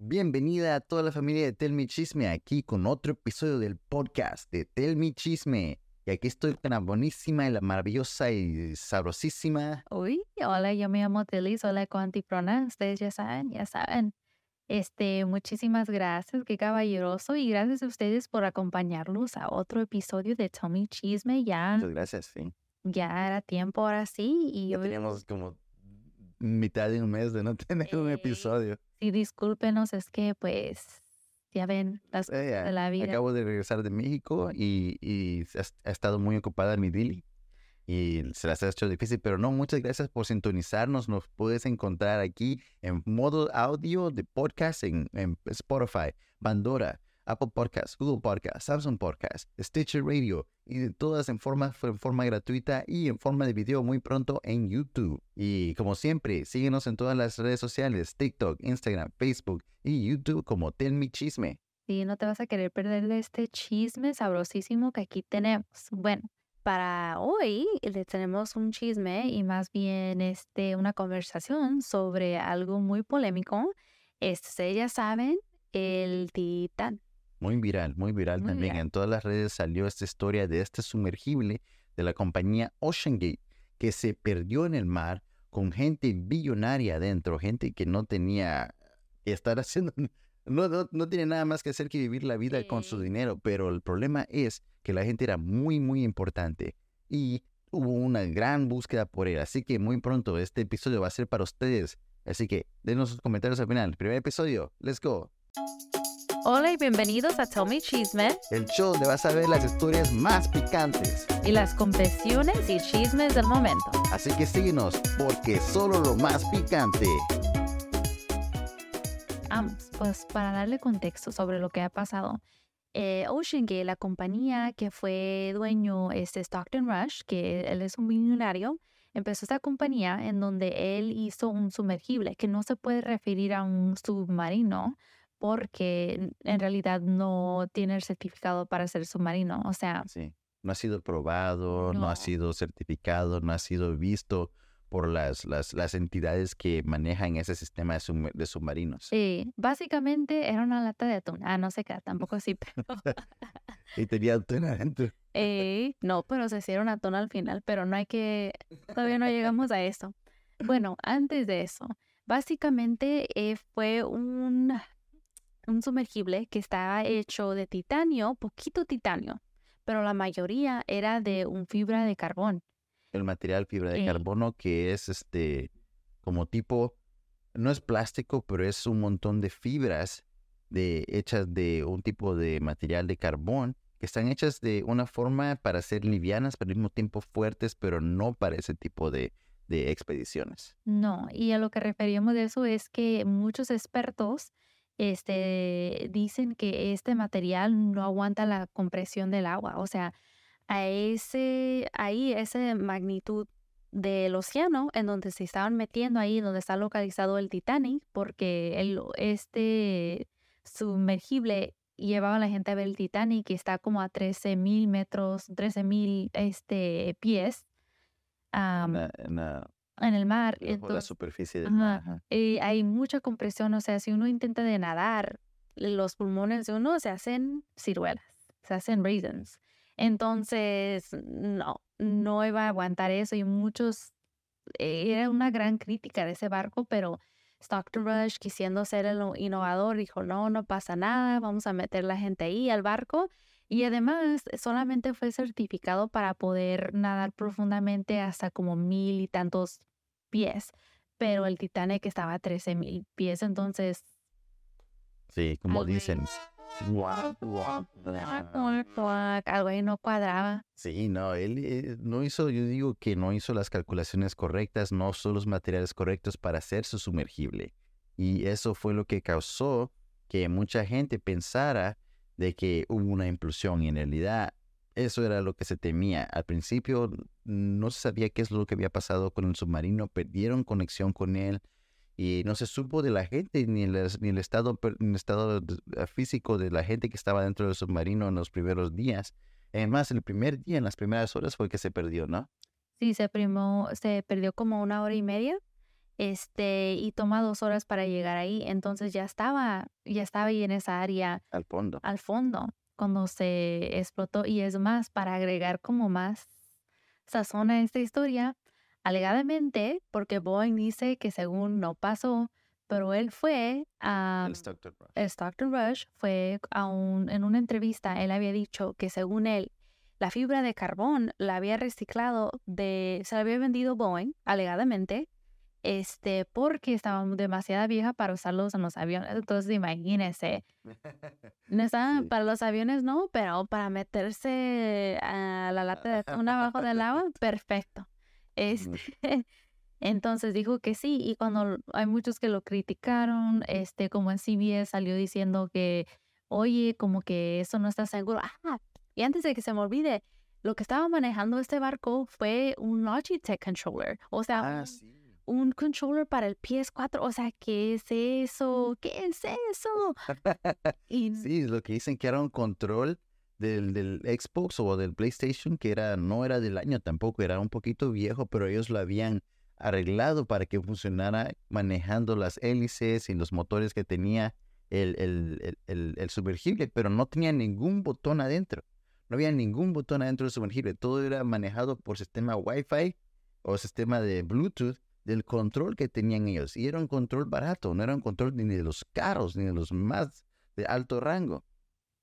Bienvenida a toda la familia de Tell Me Chisme aquí con otro episodio del podcast de Tell Me Chisme. Y aquí estoy con la buenísima y la maravillosa y sabrosísima. Uy, hola, yo me llamo Tilly, soy la Antiprona. Ustedes ya saben, ya saben. Este, muchísimas gracias, qué caballeroso. Y gracias a ustedes por acompañarnos a otro episodio de Tell Me Chisme. Ya, Muchas gracias, sí. ya era tiempo ahora sí. Y Ya hoy- teníamos como mitad de un mes de no tener un Eh, episodio. sí, discúlpenos, es que pues, ya ven, las cosas Eh, de la vida. Acabo de regresar de México y, y ha, ha estado muy ocupada mi Dili. Y se las ha hecho difícil, pero no, muchas gracias por sintonizarnos. Nos puedes encontrar aquí en modo audio de podcast en, en Spotify, Pandora, Apple Podcasts, Google Podcasts, Samsung Podcasts, Stitcher Radio y de todas en forma, en forma gratuita y en forma de video muy pronto en YouTube. Y como siempre, síguenos en todas las redes sociales, TikTok, Instagram, Facebook y YouTube como Tell Me Chisme. Sí, no te vas a querer perder de este chisme sabrosísimo que aquí tenemos. Bueno, para hoy les tenemos un chisme y más bien este, una conversación sobre algo muy polémico. Este, ya saben, el titán. Muy viral, muy viral Muy también. viral. En todas las redes salió esta historia de este sumergible de la compañía OceanGate que se perdió en el mar con gente billonaria adentro, gente que no tenía que estar haciendo, no, no, no tiene nada más que hacer que vivir la vida con su dinero, pero el problema es que la gente era muy, muy importante y hubo una gran búsqueda por él. Así que muy pronto este episodio va a ser para ustedes. Así que denos sus comentarios al final. Primer episodio, let's go. Hola y bienvenidos a Tell Me Chisme El show donde vas a ver las historias más picantes. y las confesiones y chismes del momento. Así que síguenos, porque solo lo más picante. Vamos, pues para darle contexto sobre lo que ha pasado. Eh, OceanGate, la compañía que fue dueño este Stockton Rush, que él es un millonario, empezó esta compañía en donde él hizo un sumergible, que no se puede referir a un submarino porque en realidad no tiene el certificado para ser submarino. O sea, Sí. No ha sido probado, no, ha sido certificado, no ha sido visto por las, las, las entidades que manejan ese sistema de, sum- de submarinos. sí, básicamente era una lata de atún. Ah, no sé qué, tampoco así, pero... Y tenía atún adentro. Eh, no, pero se hicieron atún al final, pero no hay que, todavía no llegamos a eso. Bueno, antes de eso, básicamente eh, fue un, un sumergible que estaba hecho de titanio, poquito titanio, pero la mayoría era de un fibra de carbón. El material fibra de carbono que es este como tipo, no es plástico, pero es un montón de fibras de, hechas de un tipo de material de carbón que están hechas de una forma para ser livianas, pero al mismo tiempo fuertes, pero no para ese tipo de, de expediciones. No, y a lo que referíamos de eso es que muchos expertos este, dicen que este material no aguanta la compresión del agua. O sea, a ese, ahí, esa magnitud del océano en donde se estaban metiendo ahí, donde está localizado el Titanic, porque el, este sumergible llevaba a la gente a ver el Titanic y está como a 13 mil metros, 13 mil este, pies En la- en la- el mar. bajo la Entonces, superficie del mar. ajá. y hay mucha compresión, o sea, si uno intenta de nadar, los pulmones de uno se hacen ciruelas, se hacen raisins. Entonces, no, no iba a aguantar eso y muchos, eh, era una gran crítica de ese barco, pero Stockton Rush, quisiendo ser el no- innovador, dijo, no, no pasa nada, vamos a meter la gente ahí al barco. Y además, solamente fue certificado para poder nadar profundamente hasta como mil y tantos pies, pero el Titanic estaba a 13 mil pies, entonces Sí, como dicen. algo ahí no cuadraba. Sí, no, él eh, no hizo, yo digo que no hizo las calculaciones correctas, no usó los materiales correctos para hacer su sumergible. Y eso fue lo que causó que mucha gente pensara de que hubo una implosión y en realidad eso era lo que se temía. Al principio no se sabía qué es lo que había pasado con el submarino, perdieron conexión con él y no se supo de la gente ni el, ni el estado, per- ni el estado de- eh, físico de la gente que estaba dentro del submarino en los primeros días. Además, el primer día, en las primeras horas, fue que se perdió, ¿no? Sí, se primó, se perdió como una hora y media este, y toma dos horas para llegar ahí. Entonces ya estaba, ya estaba ahí en esa área. Al fondo. Al fondo, cuando se explotó. Y es más, para agregar como más sazón a esta historia, alegadamente, porque Boeing dice que según no pasó, pero él fue a... El Stockton Rush. El Stockton Rush fue a un, en una entrevista, él había dicho que según él, la fibra de carbón la había reciclado de, se la había vendido Boeing, alegadamente, este, porque estaba demasiado vieja para usarlos en los aviones. Entonces, imagínese. No estaba para los aviones, no, pero para meterse a la lata de atún abajo del agua, perfecto. Este, entonces dijo que sí, y cuando hay muchos que lo criticaron, este, como en CBS salió diciendo que, oye, como que eso no está seguro. Ah, y antes de que se me olvide, lo que estaba manejando este barco fue un Logitech controller. O sea, Ah, sí. Un controller para el PS4. O sea, ¿qué es eso? ¿Qué es eso? Y Sí, lo que dicen que era un control del, del Xbox o del PlayStation que era, no era del año tampoco, era un poquito viejo, pero ellos lo habían arreglado para que funcionara manejando las hélices y los motores que tenía el, el, el- el- sumergible, pero no tenía ningún botón adentro. No había ningún botón adentro del sumergible. Todo era manejado por sistema Wi-Fi o sistema de Bluetooth del control que tenían ellos. Y era un control barato, no era un control ni de los caros, ni de los más de alto rango.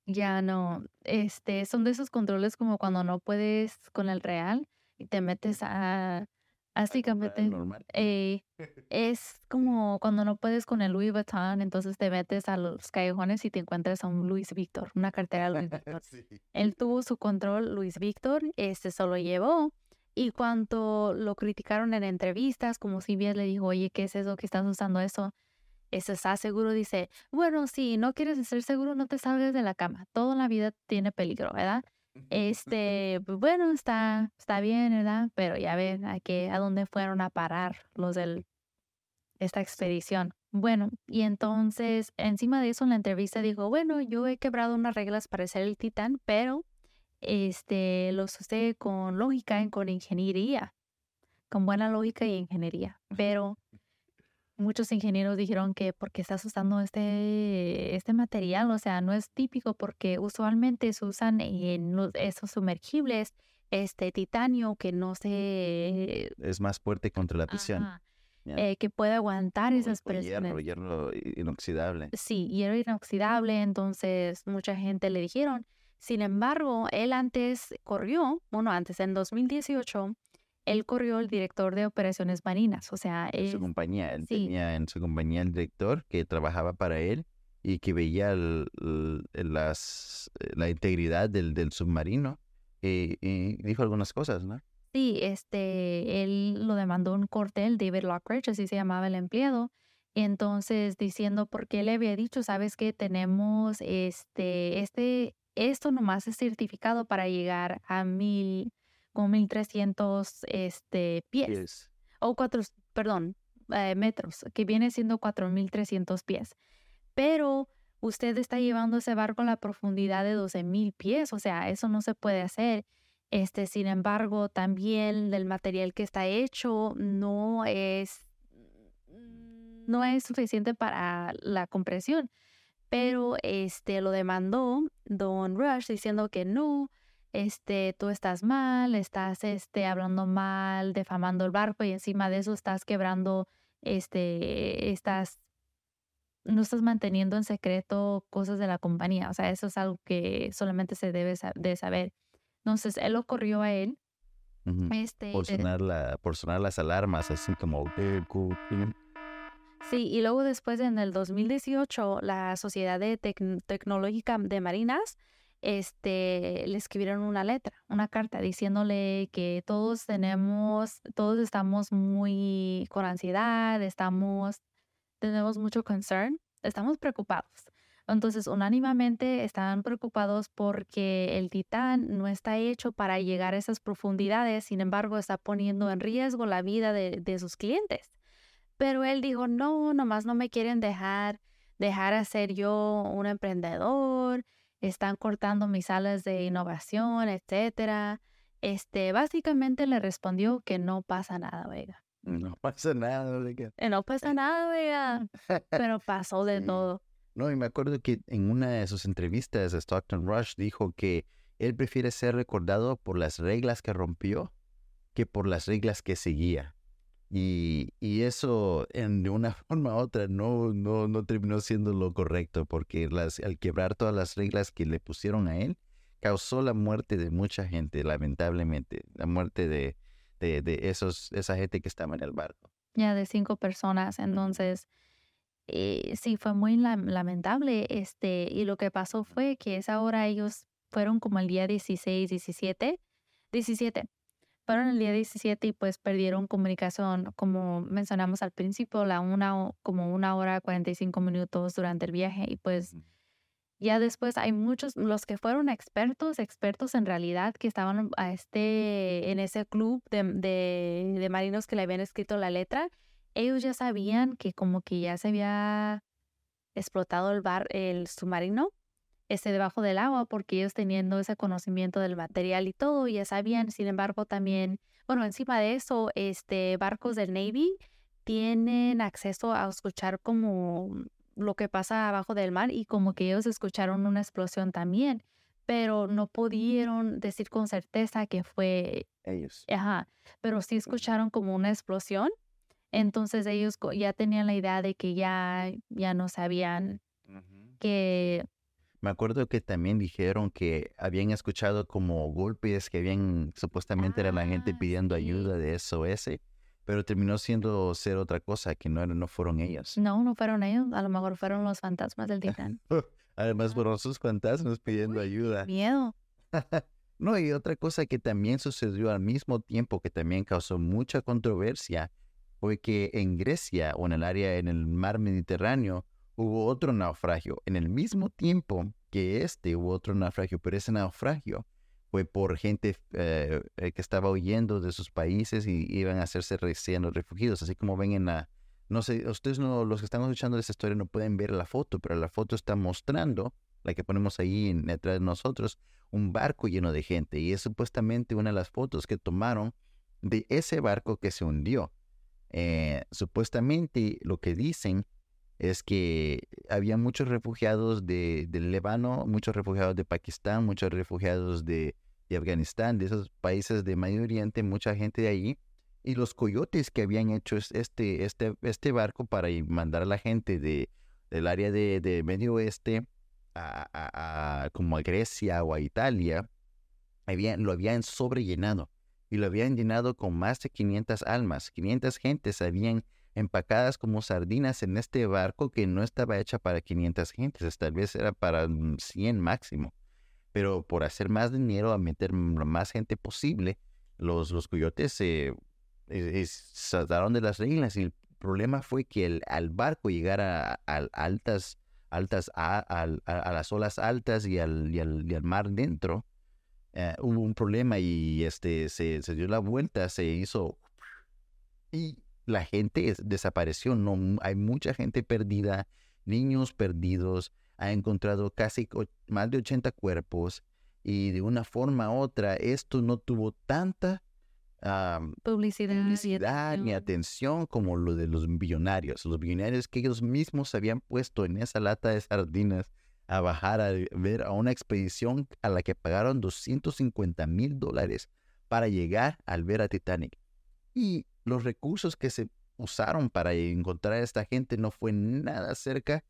ya no, este, son de esos controles como cuando no puedes con el real y te metes a, básicamente, eh, es como cuando no puedes con el Louis Vuitton, entonces te metes a los callejones y te encuentras a un Louis Victor, una cartera Louis Victor. Sí. Él tuvo su control, Luis Víctor, este se lo llevó. Y cuando lo criticaron en entrevistas, como si bien le dijo, oye, ¿qué es eso que estás usando eso? Ese está seguro, dice, bueno, si no quieres estar seguro, no te salgas de la cama. Toda la vida tiene peligro, ¿verdad? Este, pues bueno, está, está bien, ¿verdad? Pero ya ven a qué, a dónde fueron a parar los del esta expedición. Bueno, y entonces encima de eso en la entrevista dijo, bueno, yo he quebrado unas reglas para ser el titán, pero este los usé con lógica y con ingeniería, con buena lógica y ingeniería. Pero muchos ingenieros dijeron que porque estás usando este, este material, o sea, no es típico porque usualmente se usan en los- esos sumergibles este titanio que no se Es más fuerte contra la presión. Ajá, eh, que puede aguantar O- esas o hierro, presiones. hierro inoxidable. Sí, hierro inoxidable, entonces mucha gente le dijeron. Sin embargo, él antes corrió, bueno, antes en 2018, él corrió el director de operaciones marinas, o sea, En su compañía, él sí. tenía en su compañía el director que trabajaba para él y que veía el- el- las, eh, la integridad del, del submarino y, y dijo algunas cosas, ¿no? sí, este, él lo demandó un cortel, David Lockridge, así se llamaba el empleado, entonces diciendo porque le había dicho, sabes que tenemos este, este, esto nomás es certificado para llegar a mil, con mil trescientos, este, pies. Yes. o cuatro, perdón, eh, metros, que viene siendo 4.300 pies. Pero usted está llevando ese barco a la profundidad de 12.000 pies, o sea, eso no se puede hacer. Este, sin embargo, también el material que está hecho no es no es suficiente para la compresión. Pero este lo demandó Don Rush diciendo que no, este, tú estás mal, estás este, hablando mal, defamando el barco y encima de eso estás quebrando, este, estás, no estás manteniendo en secreto cosas de la compañía. O sea, eso es algo que solamente se debe de saber. Entonces, él lo corrió a él. Este, Por sonar, la, por sonar las alarmas, así como... Sí, y luego después en el 2018 la Sociedad de Tec- Tecnológica de Marinas este, le escribieron una letra, una carta diciéndole que todos tenemos, todos estamos muy con ansiedad, estamos, tenemos mucho concern, estamos preocupados. Entonces, unánimemente estaban preocupados porque el Titán no está hecho para llegar a esas profundidades, sin embargo, está poniendo en riesgo la vida de sus clientes. Pero él dijo, no, nomás no me quieren dejar, dejar hacer yo un emprendedor, están cortando mis alas de innovación, etcétera. Este, básicamente le respondió que no pasa nada, oiga. No pasa nada, eh, No pasa nada, oiga. Pero pasó de todo. No, y me acuerdo que en una de sus entrevistas, Stockton Rush dijo que él prefiere ser recordado por las reglas que rompió que por las reglas que seguía. Y, y eso en, de una forma u otra no, no, no terminó siendo lo correcto porque las, al quebrar todas las reglas que le pusieron a él, causó la muerte de mucha gente, lamentablemente, la muerte de, de, de esos, esa gente que estaba en el barco. Ya, de cinco personas. Entonces, eh, sí, fue muy lamentable. Este, y lo que pasó fue que esa hora ellos fueron como el día 16, 17, 17. Fueron el día 17 y pues perdieron comunicación, como mencionamos al principio, la una, como una hora 45 minutos durante el viaje. Y pues ya después hay muchos, los que fueron expertos, expertos en realidad, que estaban a este, en ese club de, de, de marinos que le habían escrito la letra, ellos ya sabían que como que ya se había explotado el bar, el submarino, este debajo del agua, porque ellos teniendo ese conocimiento del material y todo, ya sabían, sin embargo, también, bueno, encima de eso, este, barcos del Navy tienen acceso a escuchar como lo que pasa abajo del mar y como que ellos escucharon una explosión también, pero no pudieron decir con certeza que fue ellos. Ajá, pero sí escucharon como una explosión. Entonces ellos ya tenían la idea de que ya, ya no sabían que... Me acuerdo que también dijeron que habían escuchado como golpes, que habían, supuestamente era la gente ah, pidiendo ayuda de SOS pero terminó siendo ser otra cosa, que no, no fueron ellos. No, no fueron ellos, a lo mejor fueron los fantasmas del Titán. Además fueron sus fantasmas pidiendo ayuda. Miedo. no, y otra cosa que también sucedió al mismo tiempo, que también causó mucha controversia, fue que en Grecia o en el área, en el mar Mediterráneo, hubo otro naufragio. En el mismo tiempo que este hubo otro naufragio, pero ese naufragio fue por gente eh, eh, que estaba huyendo de sus países y iban a hacerse recién refugiados, así como ven en la, no sé, ustedes no, los que están escuchando esta historia no pueden ver la foto, pero la foto está mostrando, la que ponemos ahí detrás de nosotros, un barco lleno de gente y es supuestamente una de las fotos que tomaron de ese barco que se hundió. Eh, supuestamente lo que dicen es que había muchos refugiados de, del Líbano, muchos refugiados de Pakistán, muchos refugiados de, de Afganistán, de esos países de Medio Oriente, mucha gente de ahí, y los coyotes que habían hecho este, este, este barco para mandar a la gente de, del área de, de Medio Oeste a, como a Grecia o a Italia, habían, lo habían sobrellenado y lo habían llenado con más de 500 almas. 500 gentes habían empacadas como sardinas en este barco que no estaba hecha para 500 gentes, tal vez era para 100 máximo. Pero por hacer más dinero, a meter más gente posible, los, los coyotes se saltaron de las reglas. Y el problema fue que al barco llegara a, altas, altas a, las olas altas y al, mar dentro, eh, hubo un problema y este se, dio la vuelta, se hizo la gente desapareció. No hay mucha gente perdida, niños perdidos, ha encontrado casi más de 80 cuerpos y de una forma u otra esto no tuvo tanta publicidad, ni atención como lo de los billonarios. Los billonarios que ellos mismos se habían puesto en esa lata de sardinas a bajar a ver a una expedición a la que pagaron 250 mil dólares para llegar al ver a Titanic. Y los recursos que se usaron para encontrar a esta gente no fue nada cerca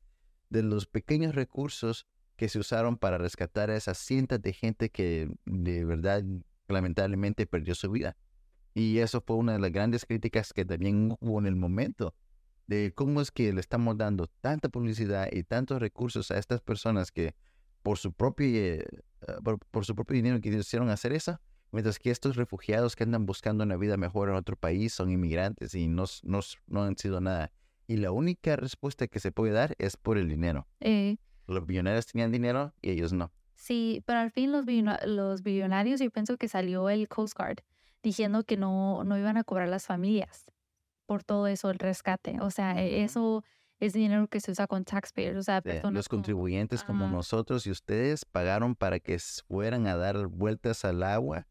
de los pequeños recursos que se usaron para rescatar a esas cientos de gente que de verdad lamentablemente perdió su vida. Y eso fue una de las grandes críticas que también hubo en el momento de cómo es que le estamos dando tanta publicidad y tantos recursos a estas personas que por su propio, eh, por, su propio dinero quisieron hacer eso, mientras que estos refugiados que andan buscando una vida mejor en otro país son inmigrantes y no, no, no han sido nada y la única respuesta que se puede dar es por el dinero. Eh. los billonarios tenían dinero y ellos no. Sí, pero al fin los, los billonarios, yo pienso que salió el Coast Guard diciendo que no, no iban a cobrar las familias por todo eso, el rescate. O sea, e, eso es dinero que se usa con taxpayers, o sea, Los contribuyentes como nosotros y ustedes pagaron para que fueran a dar vueltas al agua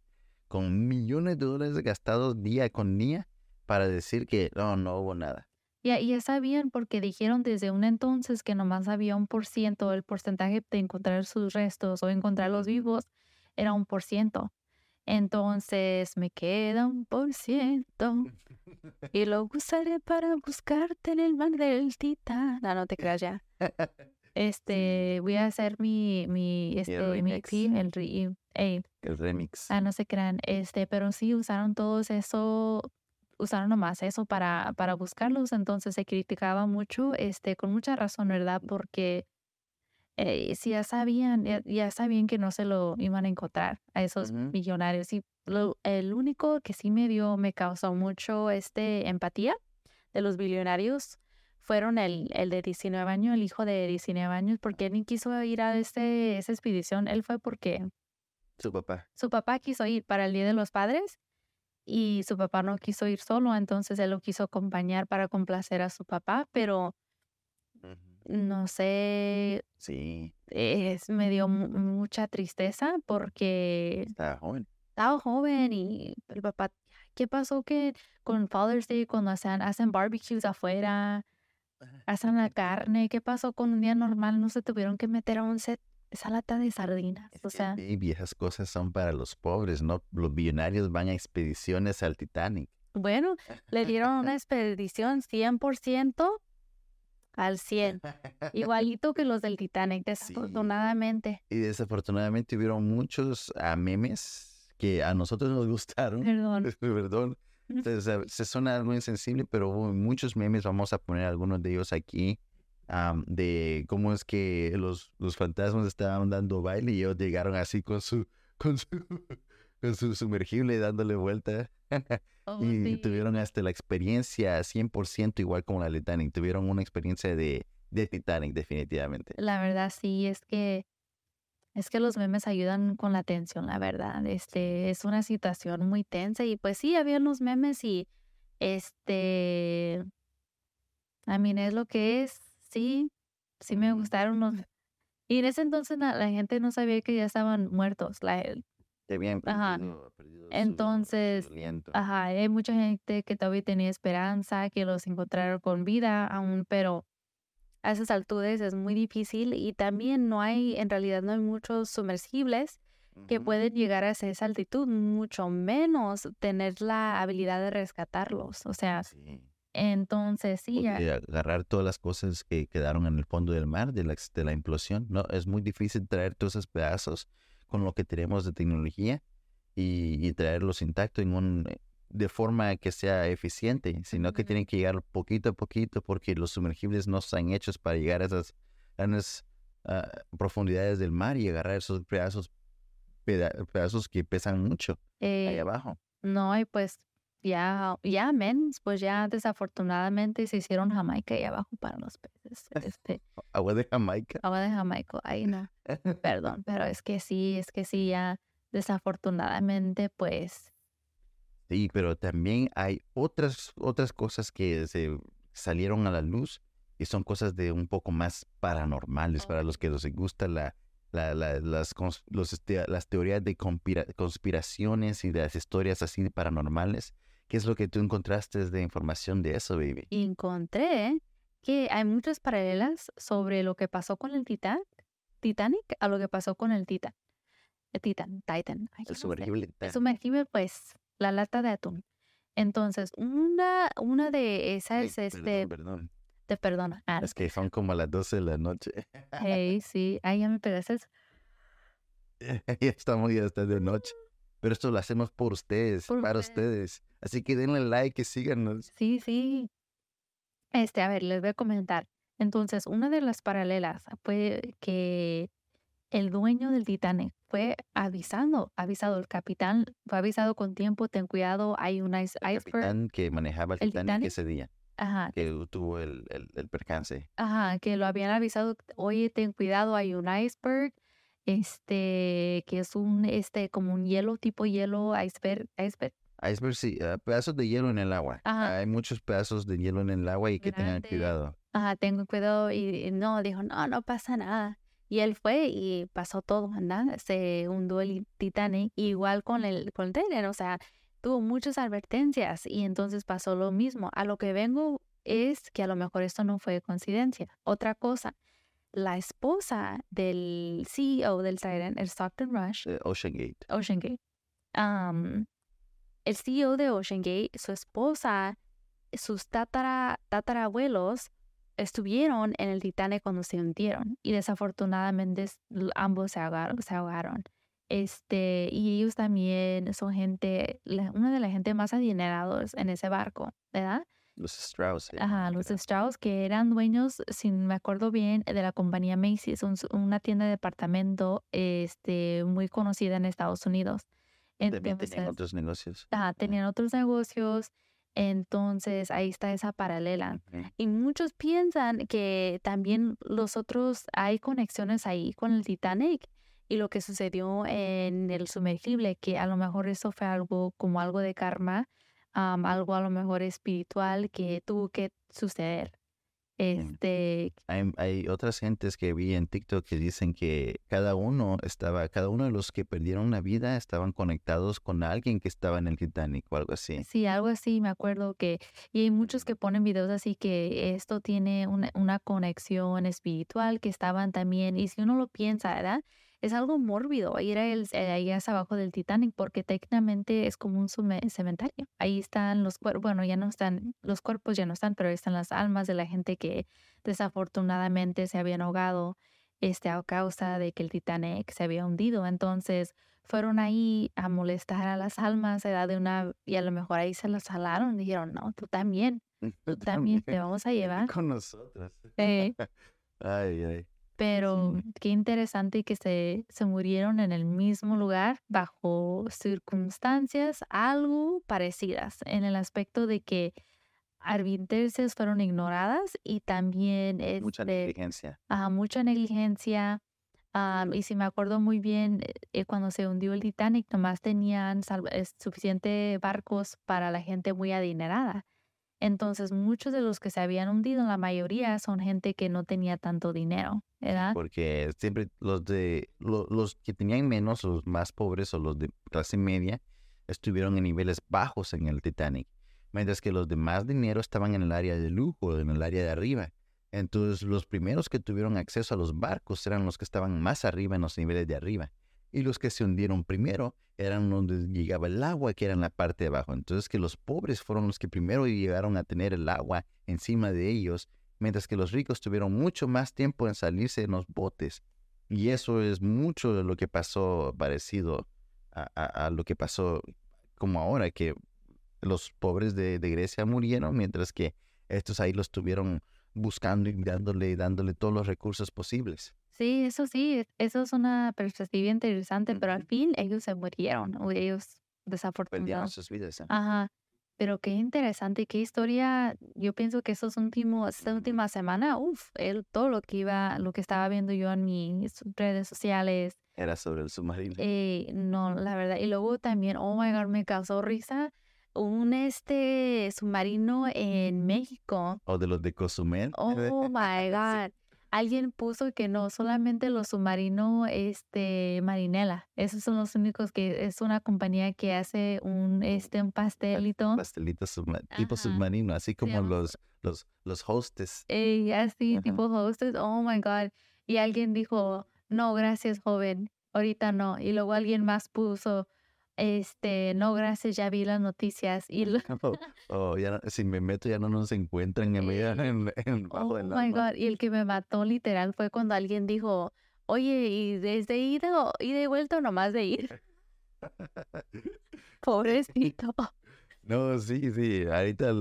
con millones de dólares gastados día con día para decir que no, no hubo nada. Ya, ya sabían porque dijeron desde un entonces que nomás había un por ciento, el porcentaje de encontrar sus restos o encontrarlos vivos era un por ciento. Entonces me queda un por ciento y lo usaré para buscarte en el mar del Titán. No, no te creas ya. Este, voy a hacer mi, mi, este, mi remix. EP, el, re- El remix. Ah, no se crean, este, pero sí usaron todos eso, usaron nomás eso para, para buscarlos, entonces se criticaba mucho, este, con mucha razón, ¿verdad? Porque eh, si ya sabían, ya, ya sabían que no se lo iban a encontrar a esos millonarios. Y lo, el único que sí me dio, me causó mucho este empatía de los billonarios fueron el, el de 19 años, el hijo de 19 años, porque él ni quiso ir a este, esa expedición, él fue porque Su papá. su papá quiso ir para el Día de los Padres y su papá no quiso ir solo, entonces él lo quiso acompañar para complacer a su papá, pero no sé, Sí, es, me dio mu- mucha tristeza porque estaba joven. estaba joven y el papá, ¿qué pasó que con Father's Day cuando hacen, hacen barbecues afuera, hacen la carne, qué pasó con un día normal? No se tuvieron que meter a un set esa lata de sardinas, o sea, baby, esas cosas son para los pobres, ¿no? Los billonarios van a expediciones al Titanic. bueno, le dieron una expedición 100% al 100. Igualito que los del Titanic, desafortunadamente. Y desafortunadamente hubieron muchos ah, memes que a nosotros nos gustaron. Perdón. Perdón. Ujú. Se, suena algo insensible, pero hubo muchos memes. Vamos a poner algunos de ellos aquí. am, de cómo es que los, los fantasmas estaban dando baile y ellos llegaron así con su, con su, con su sumergible dándole vuelta. Oh, Y sí. tuvieron hasta la experiencia 100% igual como la Titanic. Tuvieron una experiencia de, de Titanic, definitivamente. La verdad sí, es que es que los memes ayudan con la tensión, la verdad. Este es una situación muy tensa y pues sí, había los memes y este a mí es lo que es, sí, sí me gustaron los y en ese entonces la, la gente no sabía que ya estaban muertos. La, Ajá. perdido, Entonces, su. Ajá, hay mucha gente que todavía tenía esperanza, que los encontraron con vida aún, pero a esas alturas es muy difícil y también no hay, en realidad no hay muchos sumergibles que pueden llegar a esa altitud, mucho menos tener la habilidad de rescatarlos. O sea, Sí. entonces sí, ya- agarrar todas las cosas que quedaron en el fondo del mar de la, de la implosión, no, es muy difícil traer todos esos pedazos con lo que tenemos de tecnología y, y traerlos intactos en un, de forma que sea eficiente, sino que tienen que llegar poquito a poquito porque los sumergibles no están hechos para llegar a esas grandes ah, profundidades del mar y agarrar esos pedazos, peda- pedazos que pesan mucho ahí eh, abajo. no, y pues ya, ya, men, pues ya desafortunadamente se hicieron Jamaica ahí abajo para los peces. Este, Agua de Jamaica. agua de Jamaica, ahí no. Perdón, pero es que sí, es que sí, ya desafortunadamente, pues, Sí, pero también hay otras, otras cosas que se salieron a la luz y son cosas de un poco más paranormales para los que les gusta la, la- la- las, los, este, las teorías de conspira- conspiraciones y de las historias así paranormales. ¿Qué es lo que tú encontraste de información de eso, baby? encontré que hay muchas paralelas sobre lo que pasó con el Titan, Titanic a lo que pasó con el Titan. El Titan, Titan. ay, El no sé. sumergible. El sumergible, pues, la lata de atún. Entonces, una, una de esas, este, perdón, perdón. te perdono. Ah, Es que son como las 12 de la noche. hey, sí, ay, ya me pegaste. ya estamos, ya está de noche. Pero esto lo hacemos por ustedes, Por para ustedes. ustedes. Así que denle like y síganos. Sí, sí. Este, a ver, les voy a comentar. Entonces, una de las paralelas fue que el dueño del Titanic fue avisando, avisado, el capitán fue avisado con tiempo, ten cuidado, hay un ice, El iceberg. capitán que manejaba el, ¿El Titanic, Titanic? ese día, Ajá, que tuvo el, el, el percance. ajá, que lo habían avisado, oye, ten cuidado, hay un iceberg, este, que es un, este, como un hielo, tipo hielo, iceberg, iceberg, Iceberg, sí, ah, pedazos de hielo en el agua. Ajá. Hay muchos pedazos de hielo en el agua y que tengan cuidado. Ajá, tengo cuidado y y no, dijo, no, no pasa nada. Y él fue y pasó todo, ¿verdad? Se hundió el Titanic, igual con el, con el Titanic, o sea, tuvo muchas advertencias y entonces pasó lo mismo. A lo que vengo es que a lo mejor esto no fue coincidencia. Otra cosa, la esposa del CEO del Titan, el Stockton Rush, Ocean Gate. Ocean Gate, el CEO de Ocean Gate, su esposa, sus tatara, tatarabuelos estuvieron en el Titanic cuando se hundieron y desafortunadamente ambos se ahogaron. Se ahogaron. Este, y ellos también son gente, una de las gente más adinerados en ese barco, ¿verdad? Los Strauss. Ajá, los Strauss que eran dueños, si me acuerdo bien, de la compañía Macy's, una tienda de departamento este, muy conocida en Estados Unidos. También tenían otros negocios. Ajá, tenían otros negocios. Entonces ahí está esa paralela. Y muchos piensan que también los otros hay conexiones ahí con el Titanic y lo que sucedió en el sumergible, que a lo mejor eso fue algo como algo de karma, algo a lo mejor espiritual que tuvo que suceder. Este. Hay, hay, otras gentes que vi en TikTok que dicen que cada uno estaba, cada uno de los que perdieron la vida estaban conectados con alguien que estaba en el Titanic o algo así. Sí, algo así, me acuerdo que, y hay muchos que ponen videos así que esto tiene una, una conexión espiritual, que estaban también, y si uno lo piensa, ¿verdad? Es algo mórbido ir a el, eh, ahí abajo del Titanic porque técnicamente es como un cementerio. Ahí están los cuerpos, bueno, ya no están, los cuerpos ya no están, pero ahí están las almas de la gente que desafortunadamente se habían ahogado este, a causa de que el Titanic se había hundido. Entonces fueron ahí a molestar a las almas edad de una y a lo mejor ahí se las jalaron. Dijeron, no, tú también, tú también te vamos a llevar. Con nosotros. Eh. ay, ay. Pero qué interesante que se, se murieron en el mismo lugar bajo circunstancias algo parecidas, en el aspecto de que advertencias fueron ignoradas y también mucha este, negligencia. mucha negligencia. y si me acuerdo muy bien, eh, cuando se hundió el Titanic, nomás tenían suficientes barcos para la gente muy adinerada. Entonces, muchos de los que se habían hundido, la mayoría son gente que no tenía tanto dinero, ¿verdad? Porque siempre los de los que tenían menos, los más pobres o los de clase media, estuvieron en niveles bajos en el Titanic, mientras que los de más dinero estaban en el área de lujo, en el área de arriba. Entonces, los primeros que tuvieron acceso a los barcos eran los que estaban más arriba en los niveles de arriba y los que se hundieron primero eran donde llegaba el agua, que era en la parte de abajo. Entonces que los pobres fueron los que primero llegaron a tener el agua encima de ellos, mientras que los ricos tuvieron mucho más tiempo en salirse en los botes. Y eso es mucho de lo que pasó parecido a, lo que pasó como ahora, que los pobres de, Grecia murieron, mientras que estos ahí los tuvieron buscando y dándole, dándole todos los recursos posibles. Sí, eso sí, eso es una perspectiva interesante, pero al fin ellos se murieron, o ellos desafortunadamente. sus vidas. ¿eh? Ajá. Pero qué interesante, qué historia. Yo pienso que esos últimos, esta última semana, uff, todo lo que iba, lo que estaba viendo yo en mis redes sociales. Era sobre el submarino. Eh, no, la verdad. Y luego también, oh my god, me causó risa un este submarino en México. O de los de Cozumel. Oh my god alguien puso que no, solamente los submarinos este, Marinela. Esos son los únicos que es una compañía que hace un, este, un pastelito. Pastelito tipo submarino, así como los, los, los hostes. Eh, así, tipo hostes. Oh my God. Y alguien dijo, no, gracias, joven. Ahorita no. Y luego alguien más puso, este, no, gracias, ya vi las noticias. Y oh, ya, si me meto ya no nos encuentran en, en, en bajo oh my God. Y el que me mató literal fue cuando alguien dijo, oye, ¿y desde ida, ida y vuelta o nomás de ir? Pobrecito. No, sí, sí. Ahorita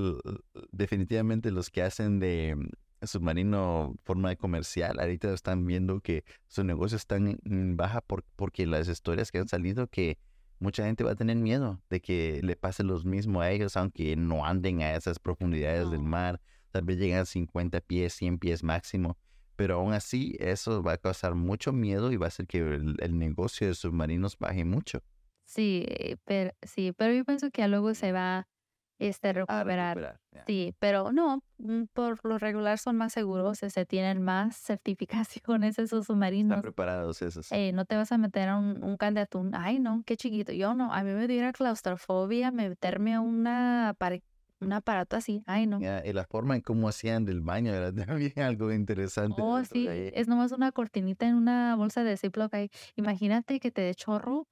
definitivamente los que hacen de submarino forma de comercial, ahorita están viendo que su negocio está en baja por, porque las historias que han salido que mucha gente va a tener miedo de que le pase lo mismo a ellos, aunque no anden a esas profundidades del mar, tal vez lleguen a 50 pies, 100 pies máximo, pero aún así eso va a causar mucho miedo y va a hacer que el, negocio de submarinos baje mucho. Sí, pero, sí, pero yo pienso que luego se va, este, Ah, recuperar. recuperar, ya. Sí, pero no, mm, por lo regular son más seguros, se tienen más certificaciones esos Están submarinos. preparados esos. Eh, no te vas a meter a un, un can de atún. Ay, no, qué chiquito. Yo no, a mí me diera claustrofobia meterme a una un aparato así. Ay, no. Ya, y la forma en cómo hacían del baño era también algo interesante. Oh, sí, es nomás una cortinita en una bolsa de Ziploc ahí. Imagínate que te dé chorro,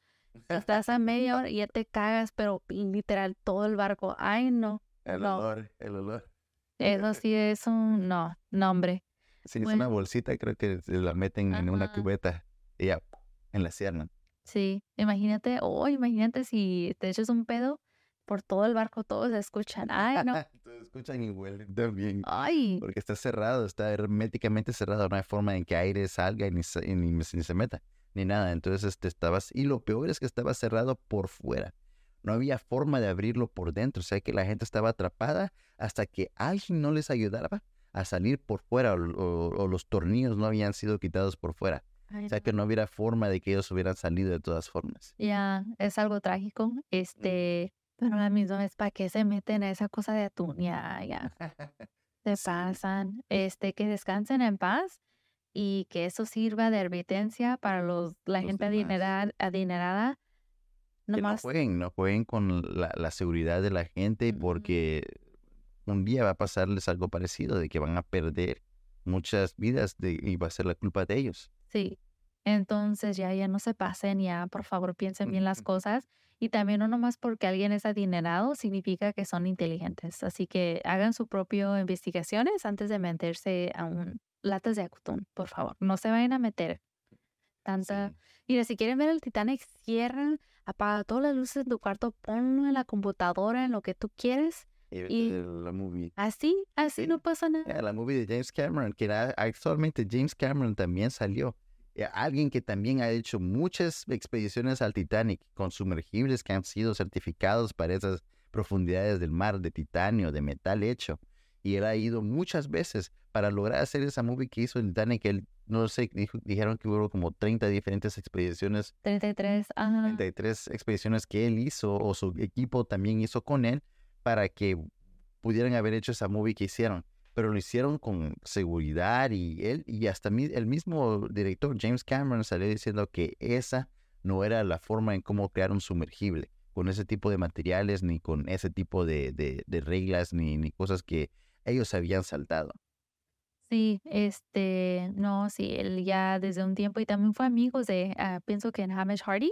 estás a media hora y ya te cagas, pero literal todo el barco. Ay, no. El no. olor, el olor. Eso sí es un no, no, hombre. Sí, es Bueno. una bolsita, creo que se la meten en una cubeta y ya, en la cierran. Sí, imagínate, oh, imagínate si te echas un pedo por todo el barco, todos se escuchan. Ay, no. Entonces escuchan y huelen también. Ay, Porque está cerrado, está herméticamente cerrado. No hay forma en que aire salga y ni se, y ni, ni se meta, ni nada. Entonces este, estabas, y lo peor es que estaba cerrado por fuera. No había forma de abrirlo por dentro. O sea que la gente estaba atrapada hasta que alguien no les ayudaba a salir por fuera o, o- o los tornillos no habían sido quitados por fuera. ay, O sea que no hubiera forma de que ellos hubieran salido de todas formas. Ya, es algo trágico. Este, pero la misma vez, ¿para qué se meten a esa cosa de atún? Ya, ya, se pasan. Este, que descansen en paz y que eso sirva de advertencia para los, la Los gente adinerada, adinerada. Que no Nomás, jueguen, no jueguen con la, la seguridad de la gente porque un día va a pasarles algo parecido, de que van a perder muchas vidas de- y va a ser la culpa de ellos. sí. Entonces ya, ya no se pasen, ya, por favor, piensen bien las cosas. Y también no nomás porque alguien es adinerado significa que son inteligentes. Así que hagan su propio investigaciones antes de meterse a un latas de atún, por favor. No se vayan a meter tanta. Sí. Mira, si quieren ver el Titanic, cierran, apaga todas las luces en tu cuarto, ponlo en la computadora, en lo que tú quieres. Y la movie. Así, así Sí. no pasa nada. La movie de James Cameron, que actualmente James Cameron también salió. Eh, Alguien que también ha hecho muchas expediciones al Titanic con sumergibles que han sido certificados para esas profundidades del mar de titanio, de metal hecho. Y él ha ido muchas veces para lograr hacer esa movie que hizo el Titanic. Él, no sé, dijo- dijeron que hubo como 30 diferentes expediciones 33, ajá. 33 expediciones que él hizo o su equipo también hizo con él para que pudieran haber hecho esa movie que hicieron. Pero lo hicieron con seguridad y él y hasta mi- el mismo director James Cameron salió diciendo que esa no era la forma en cómo crear un sumergible con ese tipo de materiales ni con ese tipo de, de- de reglas ni, ni cosas que ellos habían saltado. Sí, este, no, sí, él ya desde un tiempo y también fue amigo de, ah, pienso que en Hamish Hardy,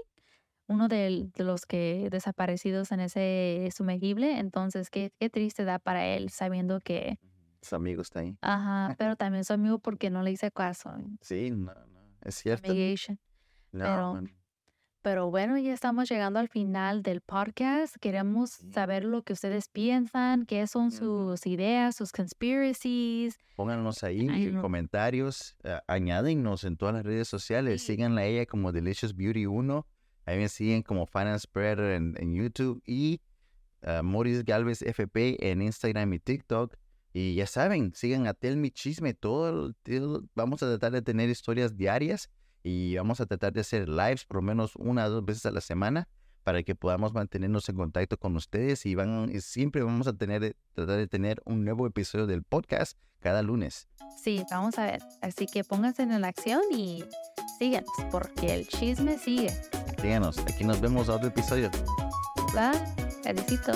uno de, los que desaparecidos en ese sumergible, entonces qué, qué triste da para él sabiendo que, Sus amigos está ahí. ajá, pero también su amigo porque no le hice caso, Sí, no, no, es cierto. amigation. No, pero- man. Pero bueno, ya estamos llegando al final del podcast. Queremos saber lo que ustedes piensan, qué son sus ideas, sus conspiracies. Pónganos ahí en comentarios, a- añádennos en todas las redes sociales, Sí. síganla a ella como Delicious Beauty 1, ahí me siguen como Finance Spreader en, en YouTube y ah, Maurice Galvez FP en Instagram y TikTok. Y ya saben, sigan a Tell Me Chisme, todo- vamos a tratar de tener historias diarias y vamos a tratar de hacer lives por lo menos una o dos veces a la semana para que podamos mantenernos en contacto con ustedes y van y siempre vamos a tener tratar de tener un nuevo episodio del podcast cada lunes. Sí, vamos a ver. Así que pónganse en la acción y síganos, porque el chisme sigue. Síganos, aquí nos vemos a otro episodio. ¿Va? Felicito.